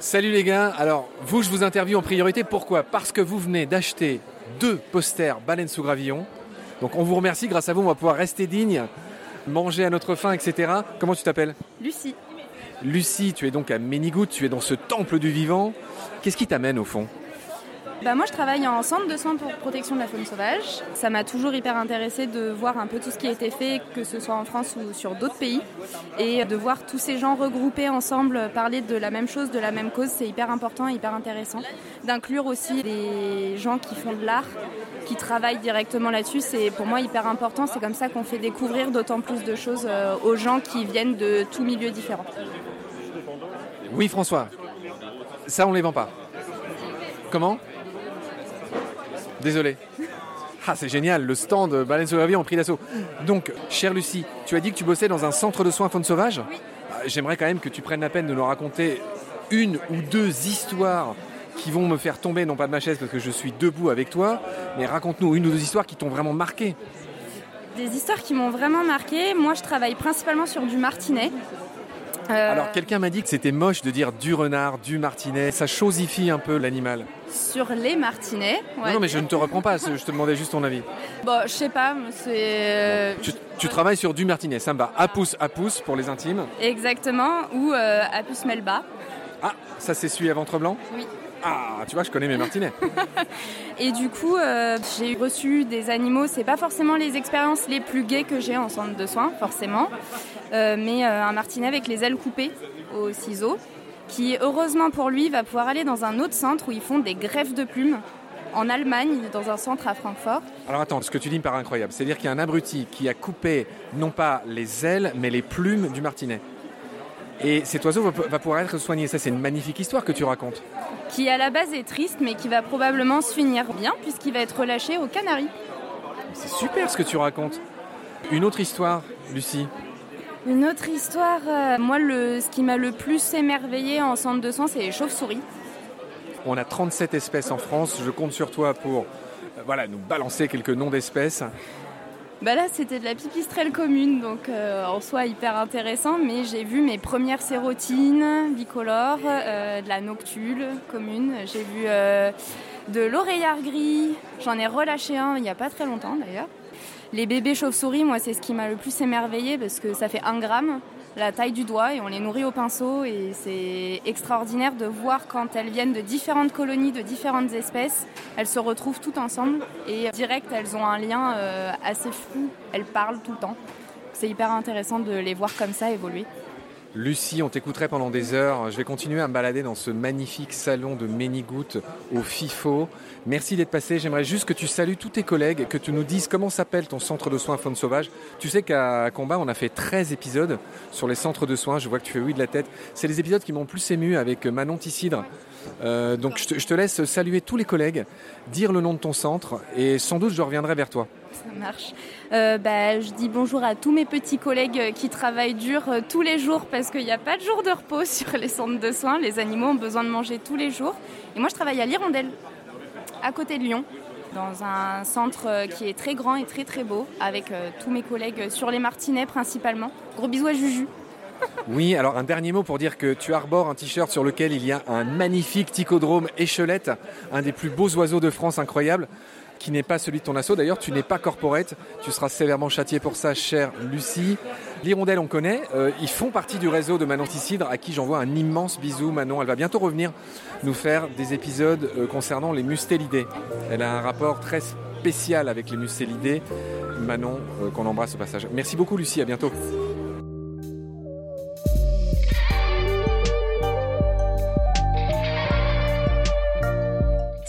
Salut les gars, alors vous je vous interviewe en priorité, pourquoi? Parce que vous venez d'acheter deux posters baleines sous gravillon. Donc on vous remercie, grâce à vous on va pouvoir rester digne, manger à notre faim, etc. Comment tu t'appelles? Lucie. Lucie, tu es donc à Ménigout, tu es dans ce temple du vivant. Qu'est-ce qui t'amène au fond? Bah moi, je travaille en centre de soins pour protection de la faune sauvage. Ça m'a toujours hyper intéressé de voir un peu tout ce qui a été fait, que ce soit en France ou sur d'autres pays. Et de voir tous ces gens regroupés ensemble parler de la même chose, de la même cause, c'est hyper important, hyper intéressant. D'inclure aussi les gens qui font de l'art, qui travaillent directement là-dessus, c'est pour moi hyper important. C'est comme ça qu'on fait découvrir d'autant plus de choses euh, aux gens qui viennent de tous milieux différents. Oui, François. Ça, on les vend pas. Comment? Désolé. Ah, c'est génial, le stand Baleine sur la ont pris d'assaut. Donc, chère Lucie, tu as dit que tu bossais dans un centre de soins faune sauvage Oui. Ah, j'aimerais quand même que tu prennes la peine de nous raconter une ou deux histoires qui vont me faire tomber, non pas de ma chaise parce que je suis debout avec toi, mais raconte-nous une ou deux histoires qui t'ont vraiment marqué. Des histoires qui m'ont vraiment marqué. Moi, je travaille principalement sur du martinet. Euh, Alors, quelqu'un m'a dit que c'était moche de dire du renard, du martinet. Ça chosifie un peu l'animal. Sur les martinets. non, mais je ne te reprends pas. Je te demandais juste ton avis. Bon, je sais pas. C'est. Tu, travailles sur du martinet. Ça me va. À pouce, à pouce pour les intimes. Exactement. Ou euh, Apus melba. Ah, ça celui à ventre blanc Oui. Ah, tu vois, je connais mes martinets. et du coup, euh, j'ai reçu des animaux. C'est pas forcément les expériences les plus gaies que j'ai en centre de soins, forcément. Euh, mais un martinet avec les ailes coupées au ciseau, qui heureusement pour lui va pouvoir aller dans un autre centre où ils font des greffes de plumes. En Allemagne, dans un centre à Francfort. Alors attends, ce que tu dis me paraît incroyable. C'est-à-dire qu'il y a un abruti qui a coupé non pas les ailes, mais les plumes du martinet. Et cet oiseau va pouvoir être soigné. Ça, c'est une magnifique histoire que tu racontes. Qui à la base est triste, mais qui va probablement se finir bien, puisqu'il va être relâché aux Canaries. C'est super ce que tu racontes. Une autre histoire, Lucie Une autre histoire, euh, moi, le, ce qui m'a le plus émerveillé en centre de soins, c'est les chauves-souris. On a 37 espèces en France. Je compte sur toi pour euh, voilà, nous balancer quelques noms d'espèces. Bah là, c'était de la pipistrelle commune, donc euh, en soi hyper intéressant. Mais j'ai vu mes premières sérotines bicolores, euh, de la noctule commune. J'ai vu euh, de l'oreillard gris. J'en ai relâché un il n'y a pas très longtemps d'ailleurs. Les bébés chauves-souris, moi, c'est ce qui m'a le plus émerveillé parce que ça fait un gramme la taille du doigt et on les nourrit au pinceau et c'est extraordinaire de voir quand elles viennent de différentes colonies, de différentes espèces, elles se retrouvent toutes ensemble et direct elles ont un lien euh, assez fou, elles parlent tout le temps. C'est hyper intéressant de les voir comme ça évoluer. Lucie, on t'écouterait pendant des heures. Je vais continuer à me balader dans ce magnifique salon de Ménigout au FIFO. Merci d'être passé. J'aimerais juste que tu salues tous tes collègues, que tu nous dises comment s'appelle ton centre de soins faune sauvage. Tu sais qu'à Combat, on a fait 13 épisodes sur les centres de soins. Je vois que tu fais oui de la tête. C'est les épisodes qui m'ont plus ému avec Manon Tissidre. Euh, donc je te laisse saluer tous les collègues, dire le nom de ton centre et sans doute je reviendrai vers toi. Ça marche. Euh, bah, je dis bonjour à tous mes petits collègues qui travaillent dur euh, tous les jours parce qu'il n'y a pas de jour de repos sur les centres de soins. Les animaux ont besoin de manger tous les jours. Et moi, je travaille à l'Hirondelle, à côté de Lyon, dans un centre euh, qui est très grand et très très beau, avec tous mes collègues sur les martinets principalement. Gros bisous à Juju. Oui, alors un dernier mot pour dire que tu arbores un t-shirt sur lequel il y a un magnifique ticodrome échelette, un des plus beaux oiseaux de France incroyable qui n'est pas celui de ton assaut. D'ailleurs, tu n'es pas corporate. Tu seras sévèrement châtié pour ça, chère Lucie. L'hirondelle, on connaît. Euh, ils font partie du réseau de Manon Ticidre, à qui j'envoie un immense bisou. Manon, elle va bientôt revenir nous faire des épisodes euh, concernant les mustélidés. Elle a un rapport très spécial avec les mustélidés. Manon, euh, qu'on embrasse au passage. Merci beaucoup, Lucie. À bientôt.